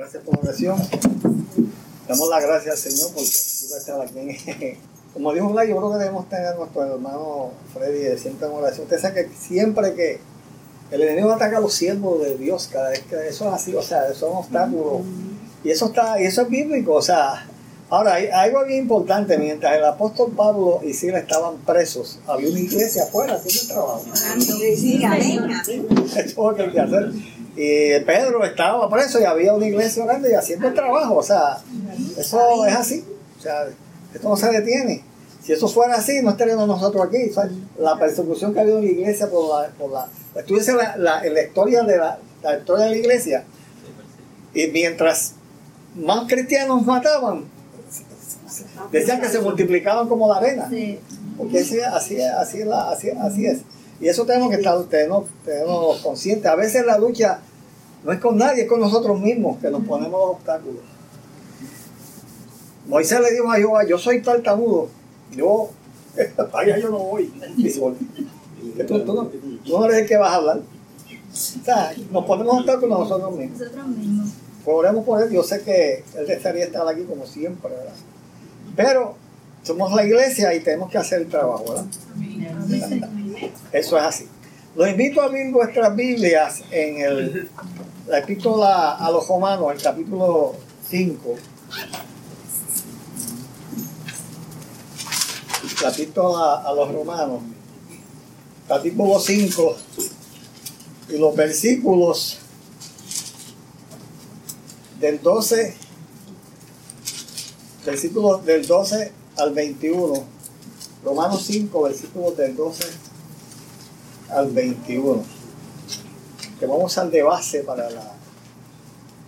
Gracias por la oración. Damos las gracias al Señor porque nos estar aquí. Como dijo Vlad, yo creo que debemos tener a nuestro hermano Freddy siempre en oración. Usted sabe que siempre que el enemigo ataca a los siervos de Dios, cada vez que eso es así, o sea, eso es un obstáculo. Y eso está, y eso es bíblico, o sea, Ahora, hay, algo bien importante, mientras el apóstol Pablo y Sila estaban presos, había una iglesia afuera haciendo el trabajo. Eso es lo que hacer. Y Pedro estaba preso y había una iglesia grande y haciendo el trabajo. O sea, eso es así. O sea, esto no se detiene. Si eso fuera así, no estaríamos nosotros aquí. la persecución que ha habido en la iglesia por la... Por la la, la, la, historia de la, la historia de la iglesia. Y mientras más cristianos mataban, Decían que se multiplicaban como la arena. Porque así, así, así, así, así es. Y eso tenemos que estar tenemos, tenemos conscientes. A veces la lucha no es con nadie, es con nosotros mismos que nos ponemos los obstáculos. Moisés le dijo a Jehová, yo soy tartamudo, yo, allá yo no voy. tú, tú, no, tú no eres el que vas a hablar. O sea, nos ponemos obstáculos nosotros mismos. Nosotros mismos. Oremos por él, yo sé que él desearía estar aquí como siempre, ¿verdad? Pero somos la iglesia y tenemos que hacer el trabajo, ¿verdad? Eso es así. Los invito a abrir vuestras Biblias en el, la epístola a los romanos, el capítulo 5. La epístola a los romanos, capítulo 5, y los versículos del 12 versículos del 12 al 21. Romanos 5, versículos del 12 al 21. Que vamos al de base para, la,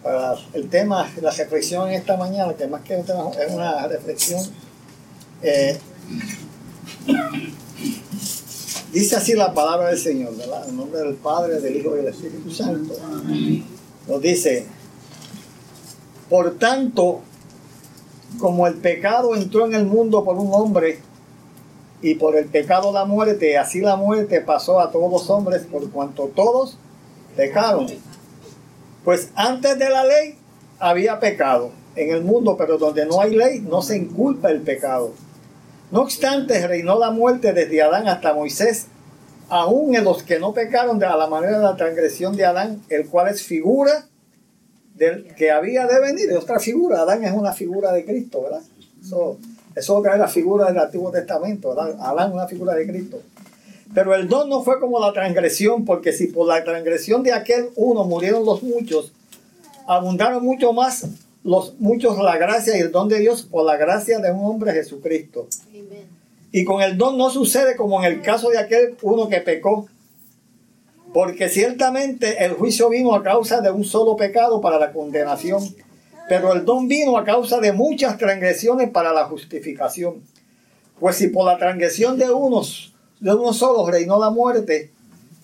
para el tema, la reflexión en esta mañana, que más que es una reflexión. Eh, dice así la palabra del Señor, ¿verdad? En nombre del Padre, del Hijo y del Espíritu Santo. Nos dice, por tanto, como el pecado entró en el mundo por un hombre y por el pecado la muerte, así la muerte pasó a todos los hombres por cuanto todos pecaron. Pues antes de la ley había pecado en el mundo, pero donde no hay ley no se inculpa el pecado. No obstante, reinó la muerte desde Adán hasta Moisés, aún en los que no pecaron de la manera de la transgresión de Adán, el cual es figura que había de venir, de otra figura. Adán es una figura de Cristo, ¿verdad? Eso, eso es la figura del Antiguo Testamento, es una figura de Cristo. Pero el don no fue como la transgresión, porque si por la transgresión de aquel uno murieron los muchos, abundaron mucho más los muchos la gracia y el don de Dios por la gracia de un hombre Jesucristo. Y con el don no sucede como en el caso de aquel uno que pecó, porque ciertamente el juicio vino a causa de un solo pecado para la condenación, pero el don vino a causa de muchas transgresiones para la justificación. Pues si por la transgresión de unos, de uno solo reinó la muerte,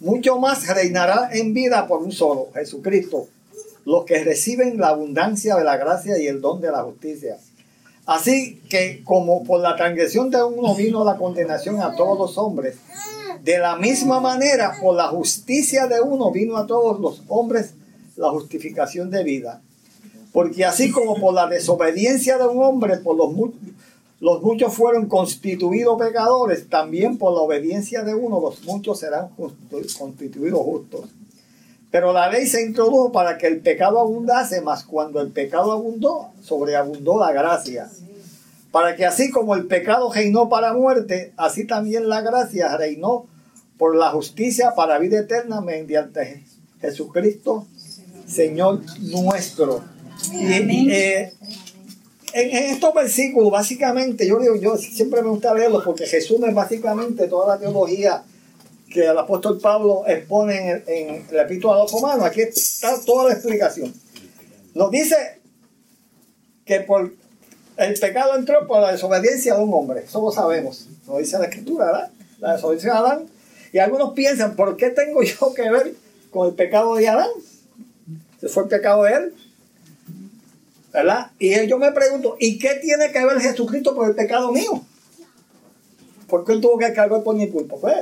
mucho más reinará en vida por un solo, Jesucristo, los que reciben la abundancia de la gracia y el don de la justicia. Así que como por la transgresión de uno vino la condenación a todos los hombres, de la misma manera, por la justicia de uno vino a todos los hombres la justificación de vida. Porque así como por la desobediencia de un hombre, por los, los muchos fueron constituidos pecadores, también por la obediencia de uno los muchos serán constituidos justos. Pero la ley se introdujo para que el pecado abundase, mas cuando el pecado abundó, sobreabundó la gracia para que así como el pecado reinó para muerte, así también la gracia reinó por la justicia para vida eterna mediante Jesucristo, Señor nuestro. Y, eh, en, estos versículos, básicamente, yo digo, yo siempre me gusta leerlos porque es básicamente toda la teología que el apóstol Pablo expone en, en el epístola a los romanos. Aquí está toda la explicación. Nos dice que por el pecado entró por la desobediencia de un hombre, eso lo sabemos, lo dice la escritura, ¿verdad? La desobediencia de Adán. Y algunos piensan, ¿por qué tengo yo que ver con el pecado de Adán? ¿Se fue el pecado de él? ¿Verdad? Y yo me pregunto, ¿y qué tiene que ver Jesucristo con el pecado mío? ¿Por qué él tuvo que cargar por mi culpa? Pues,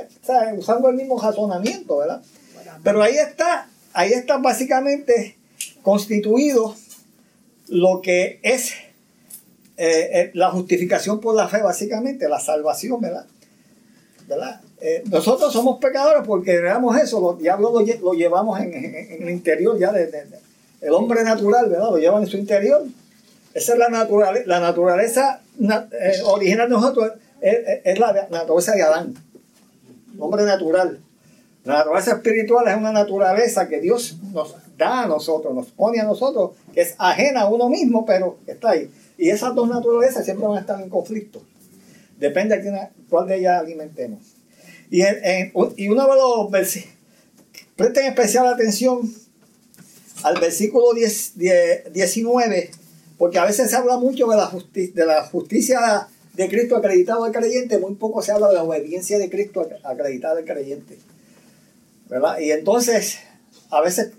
usando el mismo razonamiento, ¿verdad? Pero ahí está, ahí está básicamente constituido lo que es eh, eh, la justificación por la fe, básicamente, la salvación, ¿verdad? ¿verdad? Eh, nosotros somos pecadores porque creamos eso, los diablos lo, llevamos en, el interior ya de, el hombre natural, ¿verdad? Lo llevan en su interior. Esa es la, naturaleza, la naturaleza original de nosotros, es, la naturaleza de Adán, hombre natural. La naturaleza espiritual es una naturaleza que Dios nos da a nosotros, nos pone a nosotros, que es ajena a uno mismo, pero está ahí. Y esas dos naturalezas siempre van a estar en conflicto. Depende de cuál de ellas alimentemos. Y, en, y uno de los versículos, presten especial atención al versículo 10, 19, porque a veces se habla mucho de la, de la justicia de Cristo acreditado al creyente, muy poco se habla de la obediencia de Cristo acreditada al creyente. ¿verdad? Y entonces, a veces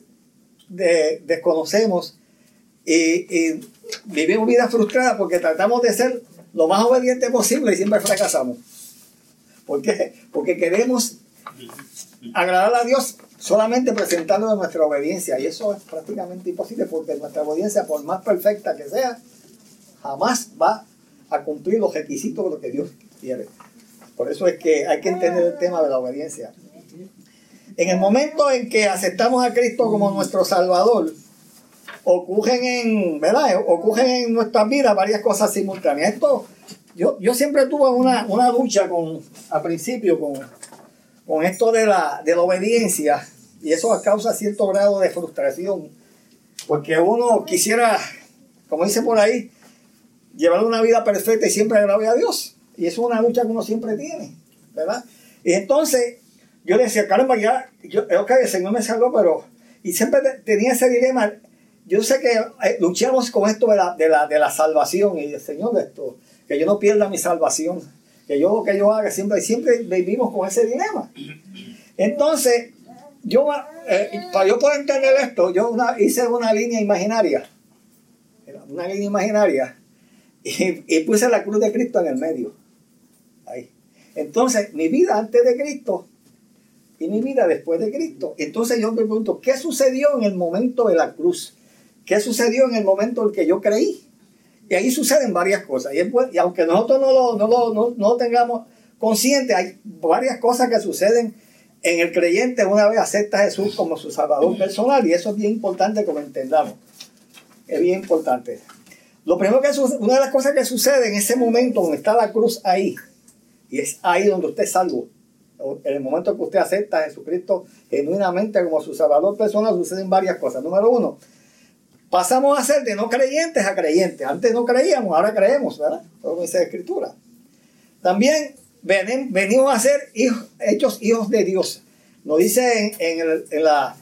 desconocemos y, vivimos vidas frustradas porque tratamos de ser lo más obediente posible y siempre fracasamos. ¿Por qué? Porque queremos agradar a Dios solamente presentando nuestra obediencia y eso es prácticamente imposible porque nuestra obediencia, por más perfecta que sea, jamás va a cumplir los requisitos de lo que Dios quiere. Por eso es que hay que entender el tema de la obediencia. En el momento en que aceptamos a Cristo como nuestro Salvador, ocurren en, ¿verdad? Ocurren en nuestras vidas varias cosas simultáneas. Esto, yo, yo siempre tuve una, una lucha con, al principio con, con esto de la, de la obediencia y eso causa cierto grado de frustración porque uno quisiera, como dice por ahí, llevar una vida perfecta y siempre agradable a Dios. Y es una lucha que uno siempre tiene, ¿verdad? Y entonces yo decía, caramba, ya, yo, ok, el Señor me salvó, pero, y siempre tenía ese dilema. Yo sé que eh, luchamos con esto de la, de la, de la salvación y el Señor, esto, que yo no pierda mi salvación, que yo que yo haga siempre, siempre vivimos con ese dilema. Entonces, yo, eh, para yo poder entender esto, yo hice una línea imaginaria, una línea imaginaria, y, puse la cruz de Cristo en el medio. Ahí. Entonces, mi vida antes de Cristo y mi vida después de Cristo. Entonces yo me pregunto, ¿qué sucedió en el momento de la cruz? ¿Qué sucedió en el momento en que yo creí? Y ahí suceden varias cosas. Y, aunque nosotros no lo, no, no, tengamos consciente, hay varias cosas que suceden en el creyente una vez acepta a Jesús como su Salvador personal. Y eso es bien importante que lo entendamos. Es bien importante. Lo primero que una de las cosas que sucede en ese momento donde está la cruz ahí, y es ahí donde usted es salvo, en el momento que usted acepta a Jesucristo genuinamente como su salvador personal, suceden varias cosas. Número uno, pasamos a ser de no creyentes a creyentes. Antes no creíamos, ahora creemos, ¿verdad? Todo la Escritura. También venimos a ser hijos, hechos hijos de Dios. Nos dice en, en, la,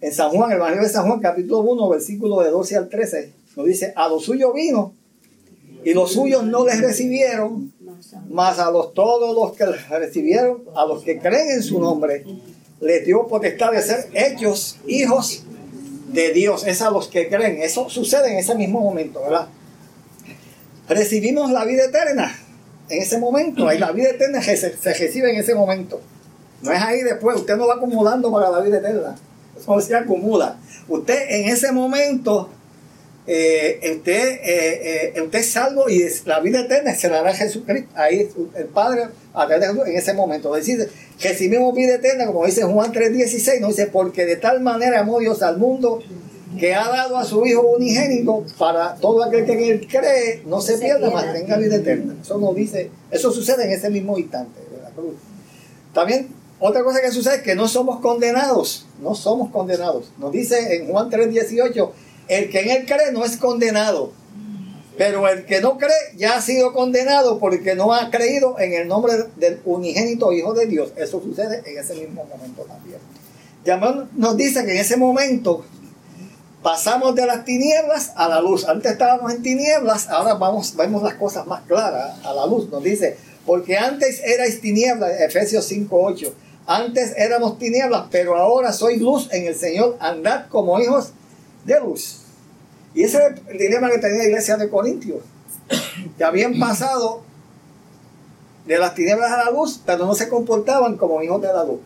en San Juan, el Evangelio de San Juan, capítulo 1, versículo de 12 al 13, nos dice, a los suyos vino y los suyos no les recibieron, mas a los todos los que recibieron, a los que creen en su nombre, les dio potestad de ser hechos hijos de Dios. Es a los que creen. Eso sucede en ese mismo momento, ¿verdad? Recibimos la vida eterna en ese momento. Ahí la vida eterna se, se recibe en ese momento. No es ahí después. Usted no va acumulando para la vida eterna. Eso se acumula. Usted en ese momento eh, usted, eh, eh, usted es salvo y la vida eterna se la dará Jesucristo. Ahí el Padre, a través de Jesús, en ese momento. Decir, recibimos vida eterna, como dice Juan 3:16, nos dice, porque de tal manera amó Dios al mundo que ha dado a su Hijo unigénito para todo aquel que en él cree, no se pierda, mas tenga vida eterna. Eso nos dice, eso sucede en ese mismo instante de la cruz. También otra cosa que sucede es que no somos condenados, no somos condenados. Nos dice en Juan 3:18, el que en él cree no es condenado. Pero el que no cree ya ha sido condenado porque no ha creído en el nombre del unigénito Hijo de Dios. Eso sucede en ese mismo momento también. Llamón nos dice que en ese momento pasamos de las tinieblas a la luz. Antes estábamos en tinieblas, ahora vamos, vemos las cosas más claras a la luz. Nos dice, porque antes erais tinieblas, Efesios 5.8. Antes éramos tinieblas, pero ahora soy luz en el Señor. Andad como hijos luz. Y ese es el dilema que tenía la iglesia de Corintios, que habían pasado de las tinieblas a la luz, pero no se comportaban como hijos de la luz.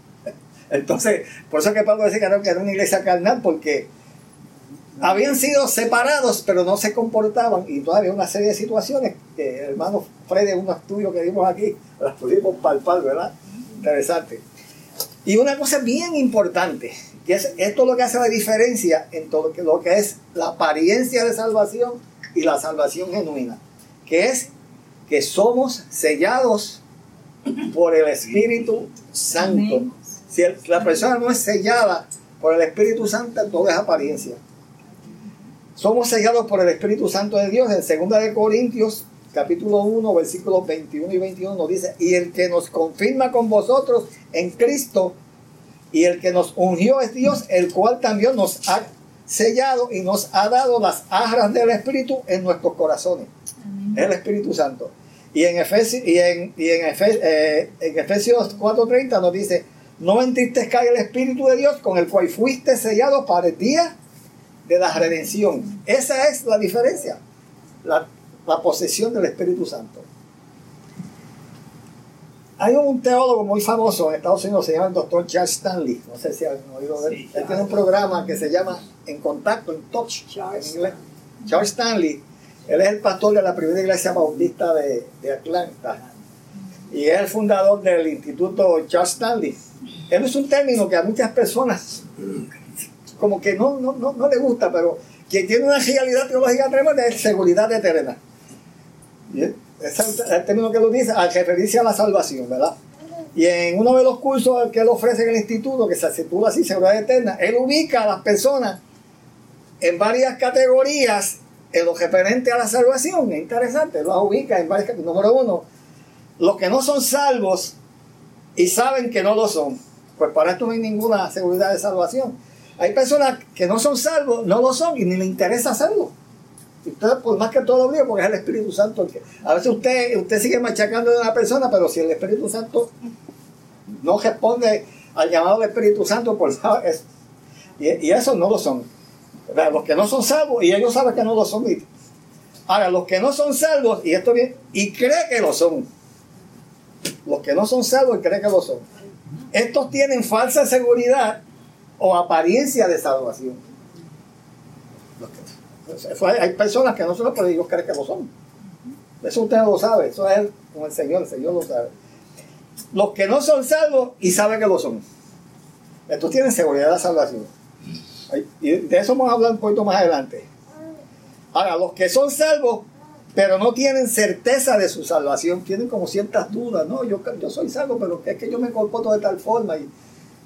Entonces, por eso que Pablo dice que era una iglesia carnal, porque habían sido separados, pero no se comportaban. Y todavía una serie de situaciones que, hermano Fred, en un estudio que vimos aquí, las pudimos palpar, ¿verdad? Interesante. Y una cosa bien importante, que es esto lo que hace la diferencia en todo lo que es la apariencia de salvación y la salvación genuina, que es que somos sellados por el Espíritu Santo. Si la persona no es sellada por el Espíritu Santo, todo es apariencia. Somos sellados por el Espíritu Santo de Dios. En 2 de Corintios, capítulo 1, versículos 21 y 21 nos dice, y el que nos confirma con vosotros en Cristo, y el que nos ungió es Dios, el cual también nos ha sellado y nos ha dado las arras del Espíritu en nuestros corazones. El Espíritu Santo. Y en Efesios, y en, y en, eh, en Efesios 4:30 nos dice, no entristezcáis el Espíritu de Dios con el cual fuiste sellado para el día de la redención. Esa es la diferencia, la, posesión del Espíritu Santo. Hay un teólogo muy famoso en Estados Unidos, se llama el doctor Charles Stanley. No sé si han oído de él. él tiene un programa que se llama En Contacto, en Touch, en inglés. Charles Stanley, él es el pastor de la primera iglesia bautista de, de Atlanta. Y es el fundador del Instituto Charles Stanley. Él es un término que a muchas personas como que no, no, no, no le gusta, pero quien tiene una realidad teológica tremenda es seguridad eterna. Ese es el término que lo dice al referirse a la salvación, ¿verdad? Y en uno de los cursos que él ofrece en el instituto, que se titula así, Seguridad Eterna, él ubica a las personas en varias categorías en lo referente a la salvación. Es interesante, lo ubica en varias categorías. Número uno, los que no son salvos y saben que no lo son. Pues para esto no hay ninguna seguridad de salvación. Hay personas que no son salvos, no lo son y ni le interesa hacerlo. Entonces, por más que todo lo porque es el Espíritu Santo que. A veces usted, usted sigue machacando a una persona, pero si el Espíritu Santo no responde al llamado del Espíritu Santo, por es, y, y esos no lo son. Los que no son salvos, y ellos saben que no lo son. Ahora, los que no son salvos, y esto bien, y cree que lo son. Los que no son salvos y cree que lo son. Estos tienen falsa seguridad o apariencia de salvación. Hay personas que no son, pero Dios cree que lo son. Eso usted lo sabe, eso es con el Señor, el Señor lo sabe. Los que no son salvos y saben que lo son. Estos tienen seguridad de salvación. Y de eso vamos a hablar un poquito más adelante. Ahora, los que son salvos, pero no tienen certeza de su salvación, tienen como ciertas dudas. No, yo, yo soy salvo, pero es que yo me comporto de tal forma. Y,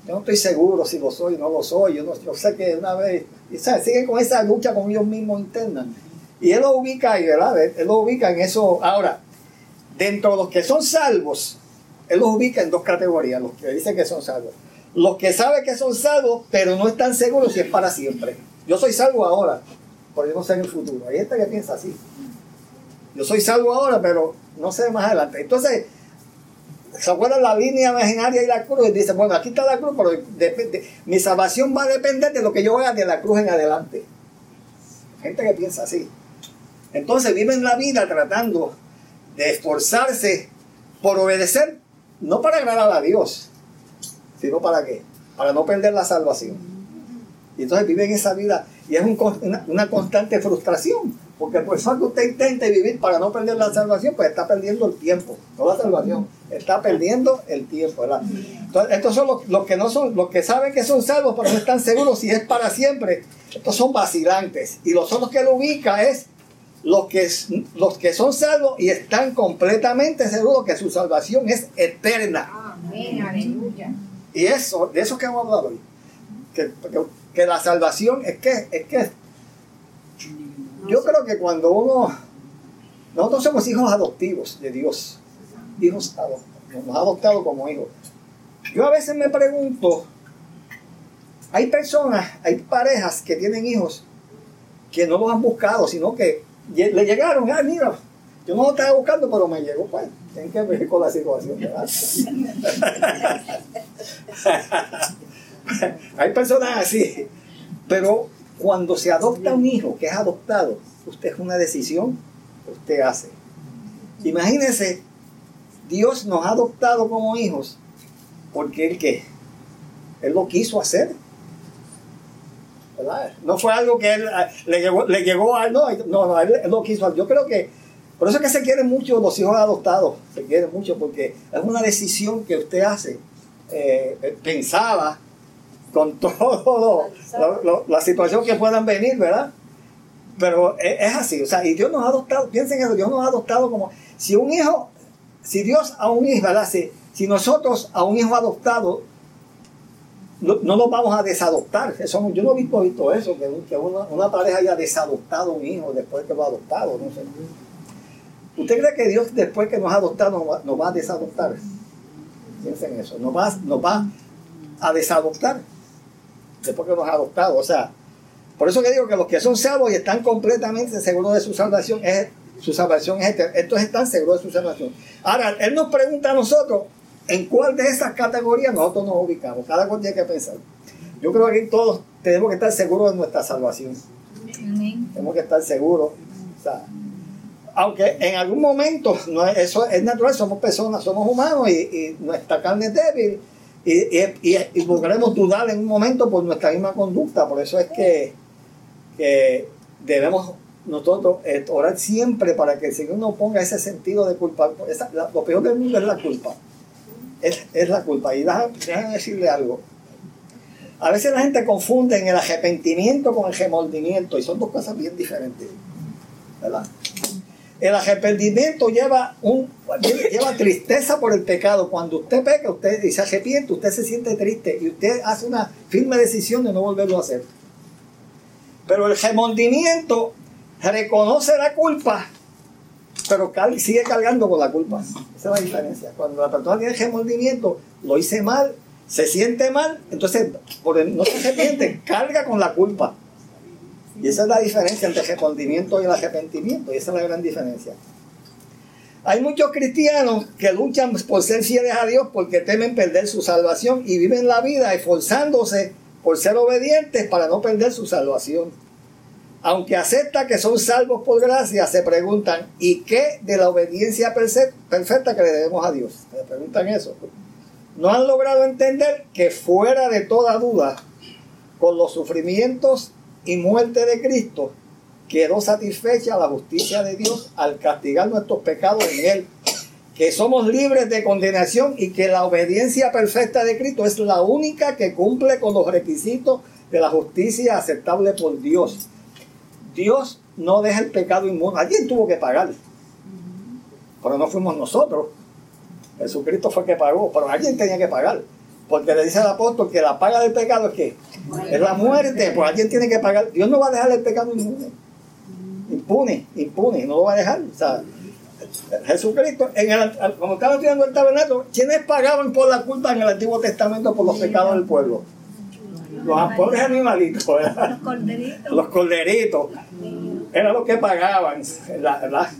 yo no estoy seguro si lo soy o no lo soy. Yo, no, yo sé que una vez. Y, Siguen con esa lucha con ellos mismos interna. Y él lo ubica ahí, ¿verdad? Él lo ubica en eso. Ahora, dentro de los que son salvos, él los ubica en dos categorías, los que dicen que son salvos. Los que saben que son salvos, pero no están seguros si es para siempre. Yo soy salvo ahora, pero yo no sé en el futuro. Hay gente que piensa así. Yo soy salvo ahora, pero no sé más adelante. Entonces, ¿Se acuerdan la línea imaginaria y la cruz? Y dice, bueno, aquí está la cruz, pero mi salvación va a depender de lo que yo haga de la cruz en adelante. Gente que piensa así. Entonces viven la vida tratando de esforzarse por obedecer, no para agradar a Dios, sino para qué? Para no perder la salvación. Y entonces viven esa vida y es una constante frustración. Porque por eso que usted intente vivir para no perder la salvación, pues está perdiendo el tiempo, no la salvación, está perdiendo el tiempo, ¿verdad? Entonces, estos son los, que no son, los que saben que son salvos, pero no están seguros si es para siempre. Estos son vacilantes. Y los otros que lo ubica es los que, los que son salvos y están completamente seguros que su salvación es eterna. Amén, aleluya. Y eso, de eso que hemos hablado hoy. Que, que, la salvación es que, es que yo creo que cuando uno, nosotros somos hijos adoptivos de Dios, hijos adoptados, nos ha adoptado como hijos. Yo a veces me pregunto, hay personas, hay parejas que tienen hijos que no los han buscado, sino que le llegaron, ah, mira, yo no lo estaba buscando, pero me llegó, pues, tienen que ver con la situación, hay personas así, pero cuando se adopta un hijo que es adoptado, usted es una decisión que usted hace. Imagínese, Dios nos ha adoptado como hijos porque Él que Él lo quiso hacer. ¿verdad? No fue algo que él eh, le llegó, le llegó a él, no, no, no, él, lo quiso. Yo creo que por eso es que se quieren mucho los hijos adoptados, se quieren mucho porque es una decisión que usted hace, eh, eh, pensaba con todo la situación que puedan venir, ¿verdad? Pero es, así, o sea, y Dios nos ha adoptado, piensen eso, Dios nos ha adoptado como, si un hijo, si Dios a un hijo, ¿verdad? Si, nosotros a un hijo adoptado no, no nos vamos a desadoptar. Eso, yo no he visto, eso, que, una, pareja haya desadoptado un hijo después que lo ha adoptado. No sé. ¿Usted cree que Dios después que nos ha adoptado nos va, a desadoptar? Piensen eso. Nos va, nos va a desadoptar después que nos ha adoptado. O sea, por eso que digo que los que son salvos y están completamente seguros de su salvación, es, su salvación es eterna. Estos están seguros de su salvación. Ahora, Él nos pregunta a nosotros, ¿En cuál de esas categorías nosotros nos ubicamos? Cada cual tiene que pensar. Yo creo que todos tenemos que estar seguros de nuestra salvación. Tenemos que estar seguros. aunque en algún momento, no, eso es natural, somos personas, somos humanos y, nuestra carne es débil y, y, y, podremos dudar en un momento por nuestra misma conducta. Por eso es que, debemos nosotros eh, orar siempre para que el Señor nos ponga ese sentido de culpa. lo peor del mundo es la culpa es, la culpa. Y déjame, decirle algo. A veces la gente confunde en el arrepentimiento con el remordimiento y son dos cosas bien diferentes. ¿Verdad? El arrepentimiento lleva, un, lleva tristeza por el pecado. Cuando usted peca usted se arrepiente, usted se siente triste y usted hace una firme decisión de no volverlo a hacer. Pero el remordimiento reconoce la culpa pero sigue cargando con la culpa. Esa es la diferencia. Cuando la persona tiene remordimiento, lo hice mal, se siente mal, entonces por no se arrepiente, carga con la culpa. Y esa es la diferencia entre el y el arrepentimiento, y esa es la gran diferencia. Hay muchos cristianos que luchan por ser fieles a Dios porque temen perder su salvación y viven la vida esforzándose por ser obedientes para no perder su salvación aunque acepta que son salvos por gracia, se preguntan, ¿y qué de la obediencia perfecta que le debemos a Dios? Se preguntan eso. No han logrado entender que fuera de toda duda, con los sufrimientos y muerte de Cristo, quedó satisfecha la justicia de Dios al castigar nuestros pecados en Él, que somos libres de condenación y que la obediencia perfecta de Cristo es la única que cumple con los requisitos de la justicia aceptable por Dios. Dios no deja el pecado inmundo. Alguien tuvo que pagar. Pero no fuimos nosotros. Jesucristo fue el que pagó, pero alguien tenía que pagar. Porque le dice al apóstol que la paga del pecado es que es la muerte, pues alguien tiene que pagar. Dios no va a dejar el pecado inmune. Impune, impune, no lo va a dejar. O sea, Jesucristo, en el, como estaba estudiando el tabernáculo, ¿quiénes pagaban por la culpa en el Antiguo Testamento por los pecados del pueblo? los pobres animalitos, Los corderitos. Los corderitos. Era lo que pagaban, ¿verdad?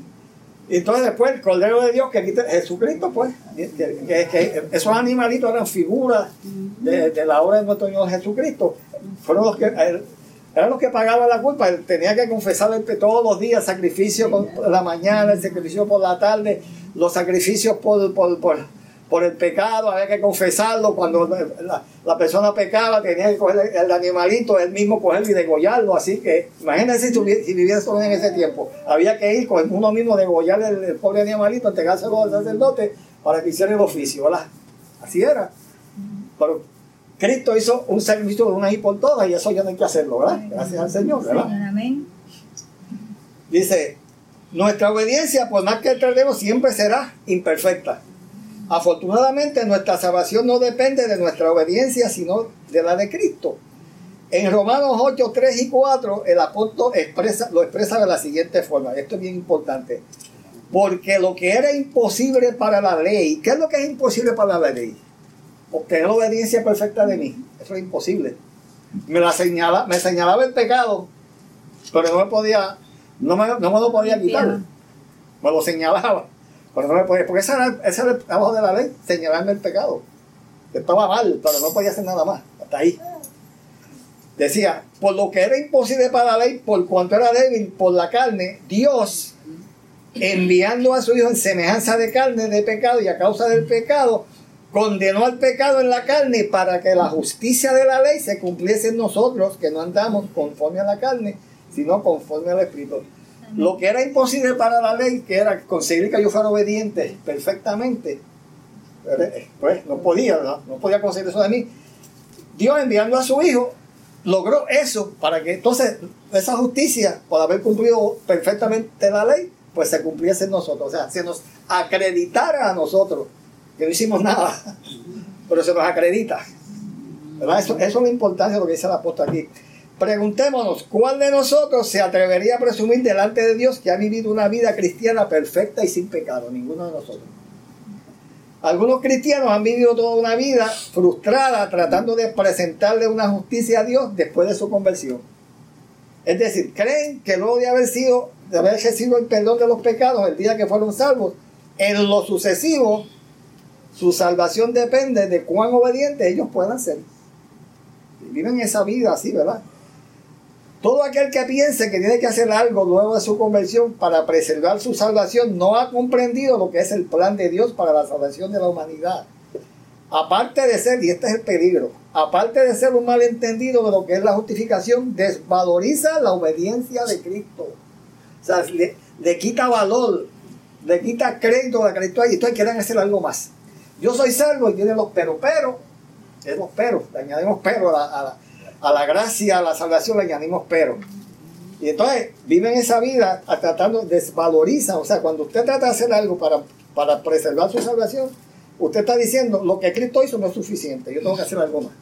Entonces después el Cordero de Dios que quita Jesucristo, pues, que, esos animalitos eran figuras de, la obra de nuestro Señor Jesucristo. Fueron los que eran los que pagaban la culpa. Él tenía que confesar todos los días, sacrificio por la mañana, el sacrificio por la tarde, los sacrificios por, por por el pecado, había que confesarlo. Cuando la, persona pecaba, tenía que coger el, animalito, él mismo cogerlo y degollarlo. Así que, imagínense si, si viviera en ese tiempo. Había que ir con uno mismo, degollar el, pobre animalito, entregárselo al sacerdote para que hiciera el oficio, ¿verdad? Así era. Pero Cristo hizo un sacrificio de una y por todas y eso ya no hay que hacerlo, ¿verdad? Gracias al Señor, ¿verdad? Amén. Dice, nuestra obediencia, por más que tardemos, siempre será imperfecta. Afortunadamente nuestra salvación no depende de nuestra obediencia, sino de la de Cristo. En Romanos 8, 3 y 4, el apóstol expresa, lo expresa de la siguiente forma. Esto es bien importante. Porque lo que era imposible para la ley, ¿qué es lo que es imposible para la ley? Obtener la obediencia perfecta de mí. Eso es imposible. Me, la señala, me señalaba el pecado, pero no me podía, no me, no me lo podía quitar. Me lo señalaba. Pero no me porque ese era, ese el trabajo de la ley, señalarme el pecado. Estaba mal, pero no podía hacer nada más. Hasta ahí. Decía, por lo que era imposible para la ley, por cuanto era débil por la carne, Dios, enviando a su Hijo en semejanza de carne de pecado y a causa del pecado, condenó al pecado en la carne para que la justicia de la ley se cumpliese en nosotros, que no andamos conforme a la carne, sino conforme al Espíritu. Lo que era imposible para la ley, que era conseguir que yo fuera obediente perfectamente, pues no podía, no, podía conseguir eso de mí. Dios enviando a su Hijo logró eso para que entonces esa justicia, por haber cumplido perfectamente la ley, pues se cumpliese en nosotros. O sea, se nos acreditara a nosotros que no hicimos nada, pero se nos acredita. Eso, eso es la importancia de lo que dice el apóstol aquí. Preguntémonos, ¿cuál de nosotros se atrevería a presumir delante de Dios que ha vivido una vida cristiana perfecta y sin pecado? Ninguno de nosotros. Algunos cristianos han vivido toda una vida frustrada tratando de presentarle una justicia a Dios después de su conversión. Es decir, creen que luego de haber sido, de haber recibido el perdón de los pecados el día que fueron salvos, en lo sucesivo su salvación depende de cuán obedientes ellos puedan ser. Viven esa vida así, ¿verdad? Todo aquel que piense que tiene que hacer algo luego de su conversión para preservar su salvación no ha comprendido lo que es el plan de Dios para la salvación de la humanidad. Aparte de ser, y este es el peligro, aparte de ser un malentendido de lo que es la justificación, desvaloriza la obediencia de Cristo. O sea, le, le quita valor, le quita crédito a Cristo y entonces quieren hacer algo más. Yo soy salvo y tiene los pero, pero, es los pero, le añadimos pero a la, gracia, a la salvación le añadimos pero. Y entonces viven esa vida tratando, desvaloriza, o sea, cuando usted trata de hacer algo para, para preservar su salvación, usted está diciendo, lo que Cristo hizo no es suficiente, yo tengo que hacer algo más.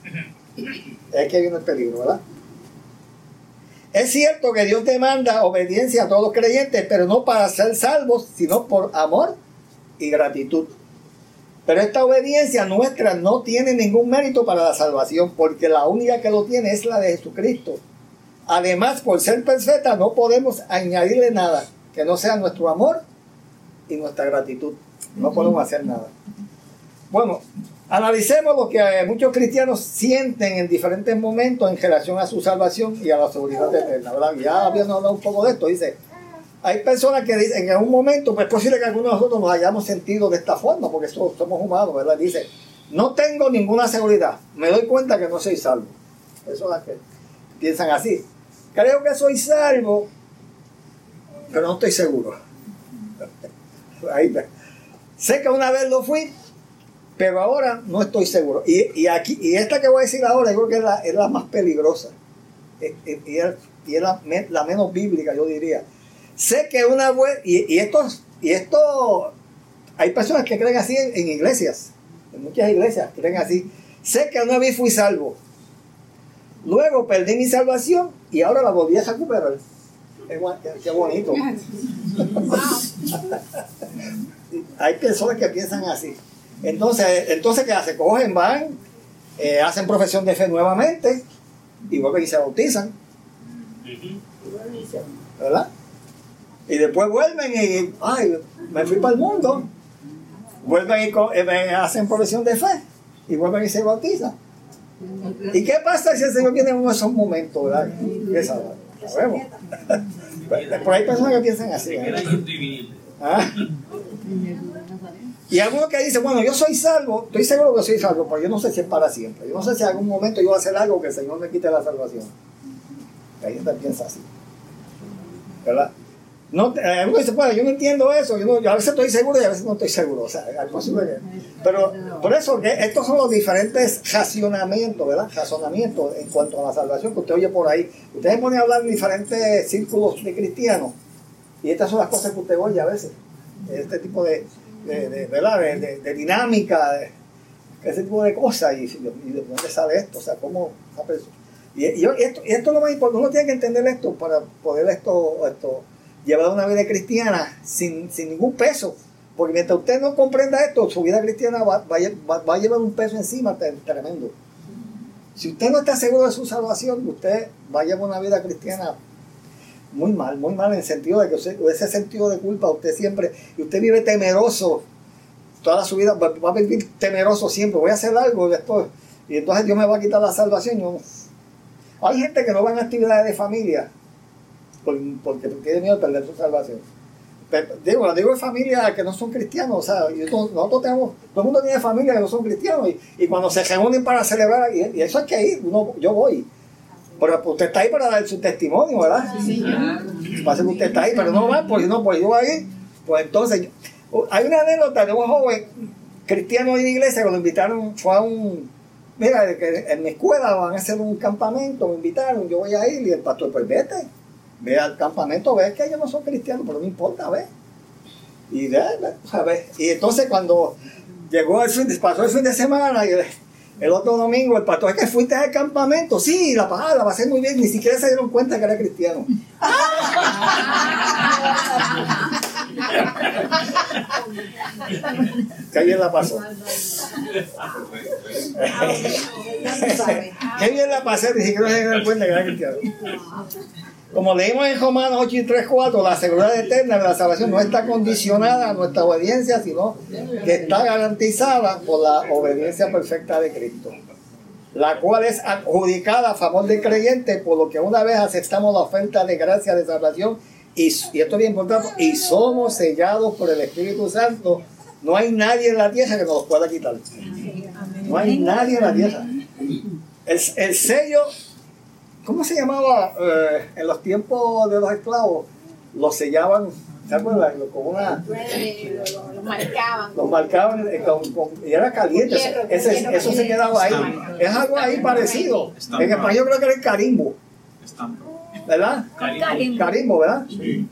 Es que viene el peligro, ¿verdad? Es cierto que Dios demanda obediencia a todos los creyentes, pero no para ser salvos, sino por amor y gratitud. Pero esta obediencia nuestra no tiene ningún mérito para la salvación, porque la única que lo tiene es la de Jesucristo. Además, por ser perfecta, no podemos añadirle nada que no sea nuestro amor y nuestra gratitud. No podemos hacer nada. Bueno, analicemos lo que muchos cristianos sienten en diferentes momentos en relación a su salvación y a la seguridad eterna. ¿verdad? Ya habíamos hablado un poco de esto. Dice, hay personas que dicen en algún momento, pues es posible que algunos de nosotros nos hayamos sentido de esta forma, porque somos humanos, ¿verdad? Dice, no tengo ninguna seguridad, me doy cuenta que no soy salvo. Es las que piensan así. Creo que soy salvo, pero no estoy seguro. Ahí, sé que una vez lo fui, pero ahora no estoy seguro. Y, aquí, y esta que voy a decir ahora, yo creo que es la, es la más peligrosa. Y, es, la, la menos bíblica, yo diría Sé que una buena... Y, esto, y esto... Hay personas que creen así en, iglesias. En muchas iglesias creen así. Sé que una vez fui salvo. Luego perdí mi salvación y ahora la volví a recuperar. Qué, bonito. Hay personas que piensan así. Entonces, entonces ¿qué hacen? Cogen, van, eh, hacen profesión de fe nuevamente y vuelven y se bautizan. ¿Verdad? Y después vuelven y, ay, me fui para el mundo. Vuelven y eh, hacen profesión de fe. Y vuelven y se bautizan. ¿Y qué pasa si el Señor viene en esos momentos, verdad? ¿Qué sabemos? Por hay personas que piensan así. ¿Ah? Y algunos que dicen, bueno, yo soy salvo, estoy seguro que soy salvo, pero yo no sé si es para siempre. Yo no sé si en algún momento yo voy a hacer algo que el Señor me quite la salvación. Hay gente piensa así. ¿Verdad? No, eh, dice, bueno, yo no entiendo eso, yo, a veces estoy seguro y a veces no estoy seguro, o sea, pero por eso que estos son los diferentes racionamientos, ¿verdad? Razonamientos en cuanto a la salvación que usted oye por ahí. Usted se pone a hablar en diferentes círculos de cristianos y estas son las cosas que usted oye a veces, este tipo de, de, ¿verdad? de, dinámica, ese tipo de cosas y, de dónde sale esto, o sea, cómo... Y, y, esto, y esto es lo más importante, uno tiene que entender esto para poder esto, esto llevar una vida cristiana sin, ningún peso. Porque mientras usted no comprenda esto, su vida cristiana va, va, a llevar un peso encima tremendo. Si usted no está seguro de su salvación, usted va a llevar una vida cristiana muy mal, muy mal en el sentido de que ese sentido de culpa usted siempre, y usted vive temeroso toda su vida, va, a vivir temeroso siempre, voy a hacer algo después, y entonces Dios me va a quitar la salvación. Hay gente que no va en actividades de familia, porque tiene miedo de perder su salvación. digo, lo digo de familia que no son cristianos, o sea, nosotros tenemos, todo el mundo tiene familia que no son cristianos y, y cuando se reúnen para celebrar, y, eso hay que ir, uno, yo voy. Pero usted está ahí para dar su testimonio, ¿verdad? Sí, Pasa que usted está ahí, pero no va, pues no, pues yo ahí, pues entonces, hay una anécdota de un joven cristiano en la iglesia que lo invitaron, fue a un, mira, en mi escuela van a hacer un campamento, me invitaron, yo voy a ir y el pastor, pues vete ve al campamento, ve que ellos no son cristianos, pero no importa, ve. Y, ve, y entonces cuando llegó el fin, pasó el fin de semana y el, otro domingo el pastor es que fuiste al campamento, sí, la pasada la pasé muy bien, ni siquiera se dieron cuenta que era cristiano. Qué bien la pasó. Qué bien la pasé, ni siquiera se dieron cuenta que era cristiano. Como leímos en Romanos 8 y 3, 4, la seguridad eterna de la salvación no está condicionada a nuestra obediencia, sino que está garantizada por la obediencia perfecta de Cristo, la cual es adjudicada a favor del creyente, por lo que una vez aceptamos la oferta de gracia de salvación, y, y esto es bien importante, y somos sellados por el Espíritu Santo, no hay nadie en la tierra que nos los pueda quitar. No hay nadie en la tierra. El, el sello ¿Cómo se llamaba eh, en los tiempos de los esclavos? Los sellaban, ¿se acuerdan? Con una. Los marcaban. Los marcaban eh, y era caliente. eso se quedaba ahí. Es algo ahí parecido. En español creo que era el carimbo. ¿Verdad? Carimbo, ¿verdad? Sí.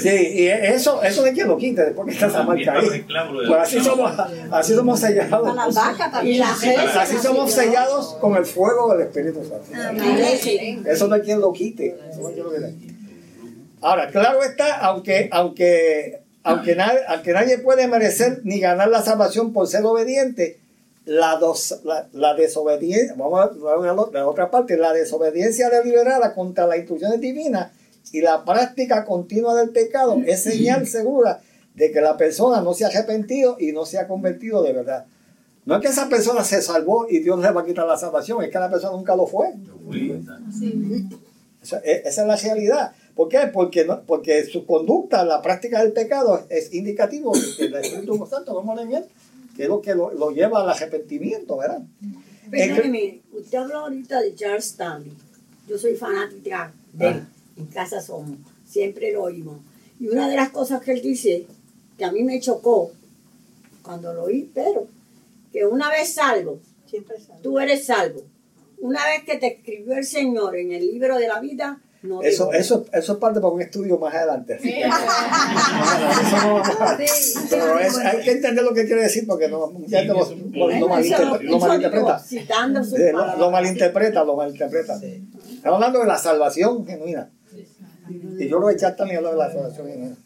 Sí, y eso, eso de que lo quite después que está esa marca ahí. Pues así somos, así somos sellados. Así somos sellados con el fuego del Espíritu Santo. Eso no hay quien lo quite. Ahora, claro está, aunque, aunque, aunque, nadie, aunque nadie puede merecer ni ganar la salvación por ser obediente, la, dos, la, la, desobediencia, vamos a ver la otra parte, la desobediencia deliberada contra las instrucciones divinas y la práctica continua del pecado es señal segura de que la persona no se ha arrepentido y no se ha convertido de verdad. No es que esa persona se salvó y Dios le va a quitar la salvación, es que la persona nunca lo fue. Esa, es la realidad. ¿Por qué? Porque, porque su conducta, la práctica del pecado es indicativo de que el Espíritu Santo no bien, que es lo que lo, lleva al arrepentimiento, ¿verdad? Perdóneme, usted habló ahorita de Charles Stanley. Yo soy fanática de él. Ah en casa somos, siempre lo oímos. Y una de las cosas que él dice, que a mí me chocó cuando lo oí, pero que una vez salvo, siempre tú eres salvo. Una vez que te escribió el Señor en el libro de la vida, no eso, eso, eso es parte para un estudio más adelante. pero hay que entender lo que quiere decir porque no, ya lo, lo, malinterpreta. Lo malinterpreta, lo malinterpreta. Estamos hablando de la salvación genuina. Y yo lo he echado también a de la salvación genuina.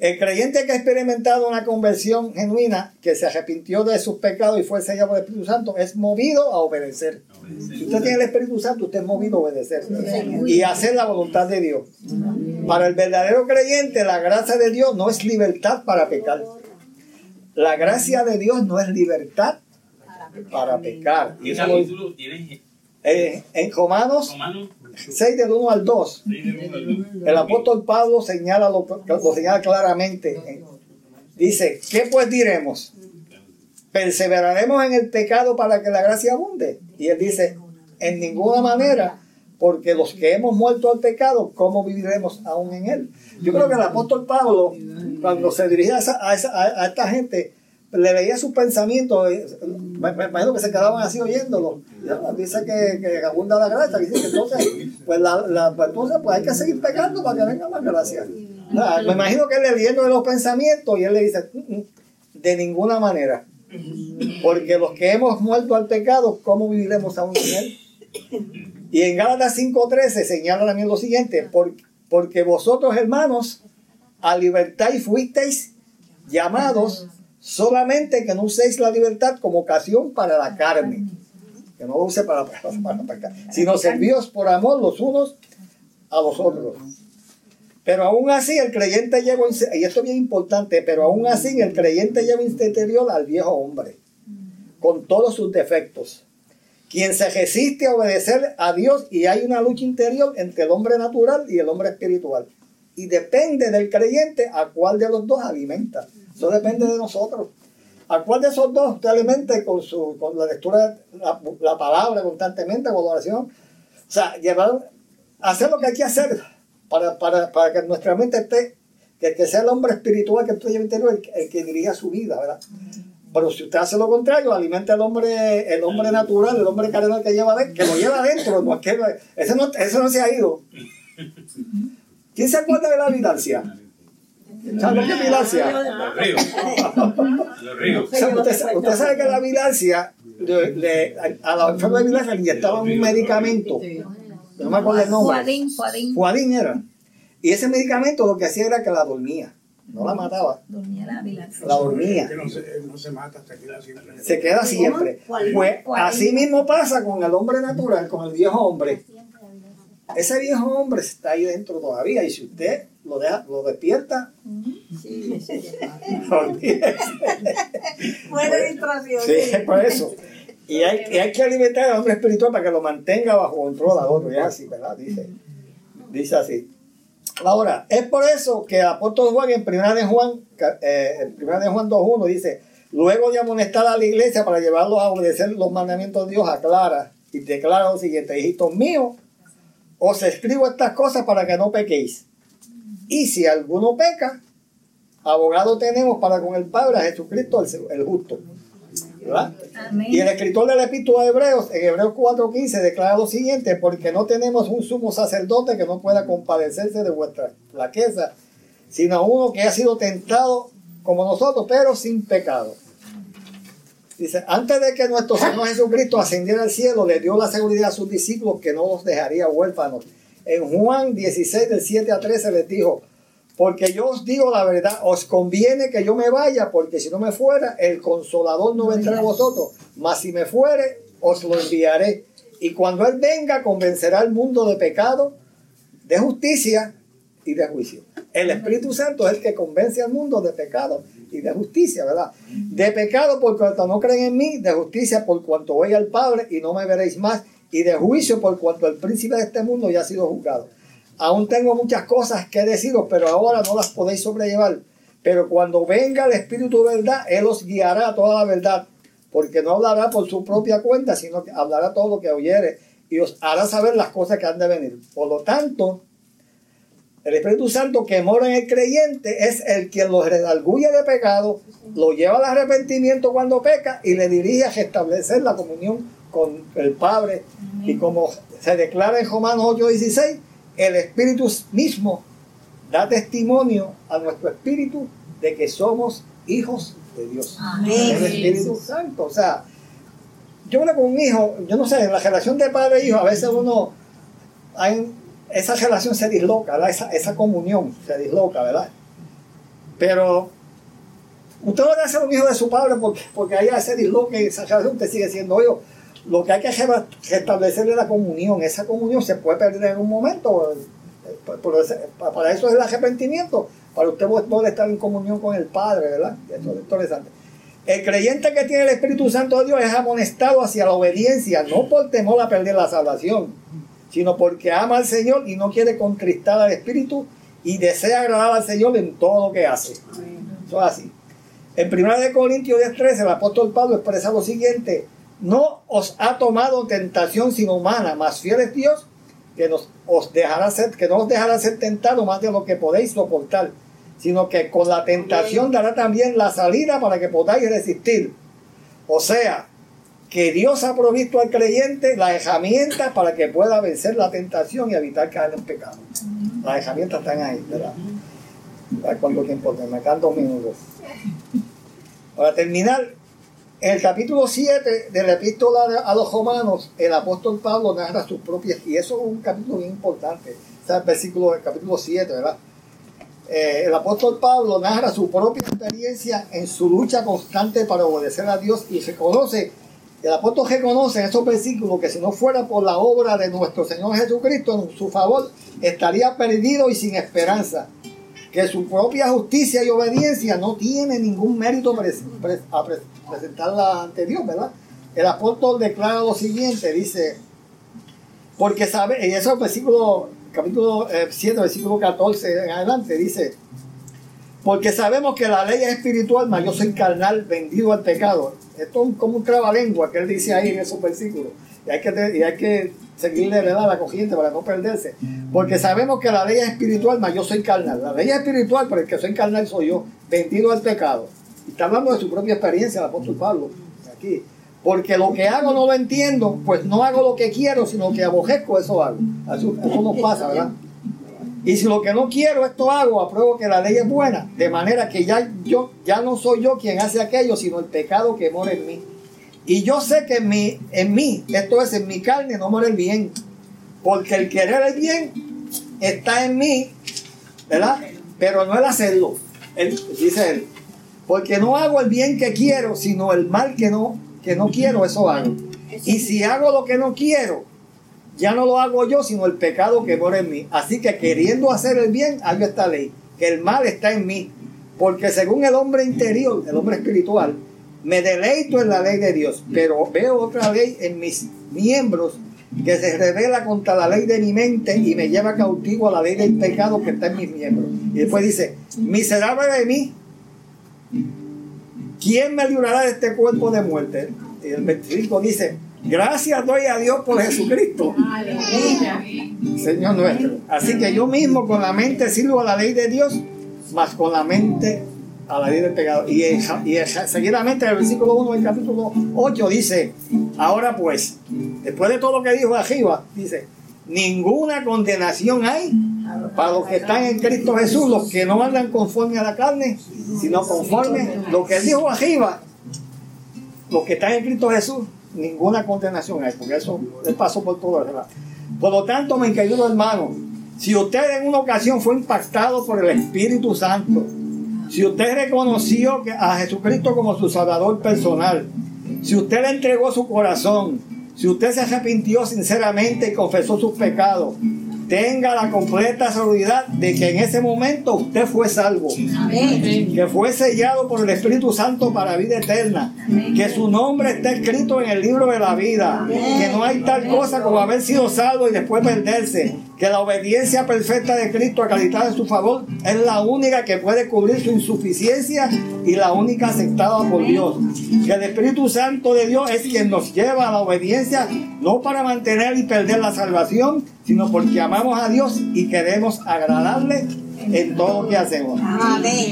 El creyente que ha experimentado una conversión genuina, que se arrepintió de sus pecados y fue sellado por el Espíritu Santo, es movido a obedecer. Si usted tiene el Espíritu Santo, usted es movido a obedecer y hacer la voluntad de Dios. Para el verdadero creyente, la gracia de Dios no es libertad para pecar. La gracia de Dios no es libertad para pecar. Y eso eh, en Romanos 6 del 1 al 2, el apóstol Pablo señala lo, lo señala claramente. Dice, ¿qué pues diremos? ¿Perseveraremos en el pecado para que la gracia abunde? Y él dice, en ninguna manera, porque los que hemos muerto al pecado, ¿cómo viviremos aún en él? Yo creo que el apóstol Pablo, cuando se dirigía a, a esta gente, le veía sus pensamientos, eh, me, imagino que se quedaban así oyéndolo. Dice que, que abunda la gracia, dice que entonces, pues, la, la, pues, entonces pues hay que seguir pecando para que venga más gracia. me imagino que le leyendo los pensamientos y él le dice, mm, mm, de ninguna manera. Porque los que hemos muerto al pecado, ¿cómo viviremos aún en él? Y en Gálatas 5.13 señala también lo siguiente, porque vosotros hermanos, a libertad fuisteis llamados Solamente que no uséis la libertad como ocasión para la carne. Que no lo use para, para, Sino servíos por amor los unos a los otros. Pero aún así el creyente lleva, y esto es bien importante, pero aún así el creyente lleva interior al viejo hombre, con todos sus defectos, quien se resiste a obedecer a Dios y hay una lucha interior entre el hombre natural y el hombre espiritual. y depende del creyente a cuál de los dos alimenta. Eso depende de nosotros. ¿A cuál de esos dos usted alimente con, su, con la lectura, la, la palabra constantemente, con la oración? O sea, llevar, hacer lo que hay que hacer para, para, para que nuestra mente esté, que, que sea el hombre espiritual que estoy interior el, el que dirija su vida, ¿verdad? Pero si usted hace lo contrario, alimenta al hombre, el hombre natural, el hombre carnal que lleva que lo lleva adentro, no, que, ese, no, ese no se ha ido. ¿Quién se acuerda de la vigilancia? ¿Sabe qué es vigilancia? Los ríos. Los ríos. O sea, usted, usted sabe que la vigilancia, le, le- a la enferma de vigilancia le inyectaban un medicamento, no me acuerdo el nombre, Fuadín, Fuadín. Fuadín era. Y ese medicamento lo que hacía era que la dormía, no la mataba, Dormía la vigilancia. la dormía. Que no se, no se mata hasta que la siempre. se queda siempre. Pues así mismo pasa con el hombre natural, con el viejo hombre. Ese viejo hombre está ahí dentro todavía y si usted lo deja, lo despierta, Sí, es olvídese. Buena distracción. Sí, por eso. Y hay, y hay que alimentar al hombre espiritual para que lo mantenga bajo control al otro. Y es así, ¿verdad? Dice, dice así. Ahora, es por eso que el apóstol Juan en 1 de Juan, eh, en 1 de Juan 2.1 dice, luego de amonestar a la iglesia para llevarlos a obedecer los mandamientos de Dios, aclara y declara lo siguiente, hijitos míos, os escribo estas cosas para que no pequéis. Y si alguno peca, abogado tenemos para con el Padre a Jesucristo el, justo. ¿Verdad? Y el escritor del epístola de Hebreos, en Hebreos 4.15, declara lo siguiente, porque no tenemos un sumo sacerdote que no pueda compadecerse de vuestra flaqueza, sino uno que ha sido tentado como nosotros, pero sin pecado. Dice, antes de que nuestro Señor Jesucristo ascendiera al cielo, le dio la seguridad a sus discípulos que no los dejaría huérfanos. En Juan 16, del 7 a 13, les dijo, porque yo os digo la verdad, os conviene que yo me vaya, porque si no me fuera, el consolador no vendrá a vosotros, mas si me fuere, os lo enviaré. Y cuando Él venga, convencerá al mundo de pecado, de justicia y de juicio. El Espíritu Santo es el que convence al mundo de pecado y de justicia, ¿verdad? De pecado por cuanto no creen en mí, de justicia por cuanto voy al Padre y no me veréis más, y de juicio por cuanto el príncipe de este mundo ya ha sido juzgado. Aún tengo muchas cosas que deciros, pero ahora no las podéis sobrellevar. Pero cuando venga el Espíritu de verdad, Él os guiará a toda la verdad, porque no hablará por su propia cuenta, sino que hablará todo lo que oyere y os hará saber las cosas que han de venir. Por lo tanto, el Espíritu Santo que mora en el creyente es el quien lo redarguye de pecado, lo lleva al arrepentimiento cuando peca y le dirige a restablecer la comunión con el Padre. Y como se declara en Romanos 8:16, el Espíritu mismo da testimonio a nuestro espíritu de que somos hijos de Dios. Amén. El Espíritu Santo. O sea, yo hablo con un hijo, yo no sé, en la relación de padre e hijo, a veces uno, hay, esa relación se disloca, ¿verdad? Esa, esa comunión se disloca, ¿verdad? Pero usted no le hace un hijo de su padre porque, porque haya ese disloque, esa relación usted sigue siendo hijo. Lo que hay que restablecerle es la comunión. Esa comunión se puede perder en un momento. eh, Para eso es el arrepentimiento, para usted poder estar en comunión con el Padre, ¿verdad? Eso es interesante. El creyente que tiene el Espíritu Santo de Dios es amonestado hacia la obediencia, no por temor a perder la salvación, sino porque ama al Señor y no quiere contristar al Espíritu y desea agradar al Señor en todo lo que hace. Eso es así. En 1 Corintios 10:13 el apóstol Pablo expresa lo siguiente, no os ha tomado tentación sino humana, más fiel es Dios que, nos, os dejará ser, que no os dejará ser tentado más de lo que podéis soportar, sino que con la tentación dará también la salida para que podáis resistir. O sea, que Dios ha provisto al creyente las herramientas para que pueda vencer la tentación y evitar caer en pecado. Las herramientas están ahí, ¿verdad? Cuánto tiempo me quedan dos minutos. Para terminar, en el capítulo 7 de la epístola a los romanos, el apóstol Pablo narra sus propias, y eso es un capítulo bien importante, o sea, el versículo del capítulo 7, ¿verdad? Eh, el apóstol Pablo narra su propia experiencia en su lucha constante para obedecer a Dios y reconoce, el apóstol reconoce en esos versículos que si no fuera por la obra de nuestro Señor Jesucristo en su favor, estaría perdido y sin esperanza. Que su propia justicia y obediencia no tiene ningún mérito pres- a pres- presentarla ante Dios, ¿verdad? El apóstol declara lo siguiente, dice, porque sabe, y esos versículos capítulo eh, 7, versículo 14 en adelante, dice, porque sabemos que la ley es espiritual, mas yo soy carnal, vendido al pecado. Esto es como un trabalengua que él dice ahí en esos versículos. Y hay que, y hay que seguirle ¿verdad? la corriente para no perderse. Porque sabemos que la ley es espiritual, mas yo soy carnal. La ley es espiritual, pero el que soy carnal soy yo, vendido al pecado. Y está hablando de su propia experiencia el apóstol Pablo aquí. Porque lo que hago no lo entiendo, pues no hago lo que quiero, sino que aborrezco, eso hago. Eso, eso nos pasa, ¿verdad? Y si lo que no quiero, esto hago, apruebo que la ley es buena, de manera que ya yo ya no soy yo quien hace aquello, sino el pecado que mora en mí. Y yo sé que en mí, en mí, esto es en mi carne, no mora el bien. Porque el querer el bien está en mí, ¿verdad? Pero no el hacerlo. Dice él. Porque no hago el bien que quiero, sino el mal que no, que no quiero, eso hago. Y si hago lo que no quiero, ya no lo hago yo, sino el pecado que mora en mí. Así que queriendo hacer el bien, hago esta ley, que el mal está en mí. Porque según el hombre interior, el hombre espiritual, me deleito en la ley de Dios, pero veo otra ley en mis miembros que se revela contra la ley de mi mente y me lleva cautivo a la ley del pecado que está en mis miembros. Y después dice, miserable de mí, ¿quién me librará de este cuerpo de muerte? Y el 25 dice, gracias doy a Dios por Jesucristo. Señor nuestro. Así que yo mismo con la mente sirvo a la ley de Dios, más con la mente la del pecado. Y, en- y en- seguidamente en el versículo 1 del capítulo 8 dice, ahora pues, después de todo lo que dijo arriba, dice, ninguna condenación hay para los que están en Cristo Jesús, los que no andan conforme a la carne, sino conforme lo que dijo arriba, los que están en Cristo Jesús, ninguna condenación hay, porque eso le pasó por todo, ¿verdad? Por lo tanto, mi querido hermano, si usted en una ocasión fue impactado por el Espíritu Santo, si usted reconoció a Jesucristo como su Salvador personal, si usted le entregó su corazón, si usted se arrepintió sinceramente y confesó sus pecados, tenga la completa seguridad de que en ese momento usted fue salvo, que fue sellado por el Espíritu Santo para vida eterna, que su nombre está escrito en el libro de la vida, que no hay tal cosa como haber sido salvo y después perderse, que la obediencia perfecta de Cristo acreditada en su favor es la única que puede cubrir su insuficiencia y la única aceptada por Dios, que el Espíritu Santo de Dios es quien nos lleva a la obediencia, no para mantener y perder la salvación, sino porque amamos a Dios y queremos agradarle en todo lo que hacemos.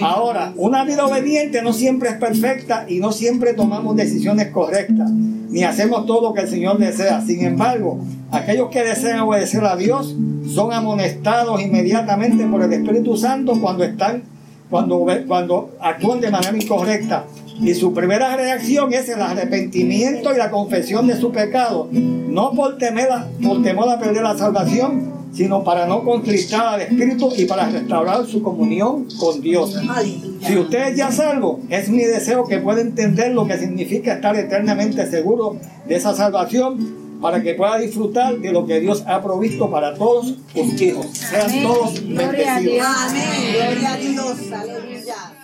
Ahora, una vida obediente no siempre es perfecta y no siempre tomamos decisiones correctas, ni hacemos todo lo que el Señor desea. Sin embargo, aquellos que desean obedecer a Dios son amonestados inmediatamente por el Espíritu Santo cuando están, cuando, cuando actúan de manera incorrecta. Y su primera reacción es el arrepentimiento y la confesión de su pecado, no por temer por temor a perder la salvación, sino para no contristar al Espíritu y para restaurar su comunión con Dios. Si usted es ya salvo, es mi deseo que pueda entender lo que significa estar eternamente seguro de esa salvación para que pueda disfrutar de lo que Dios ha provisto para todos sus hijos. Sean todos Gloria a bendecidos. Dios. Amén. Gloria a Dios. Aleluya.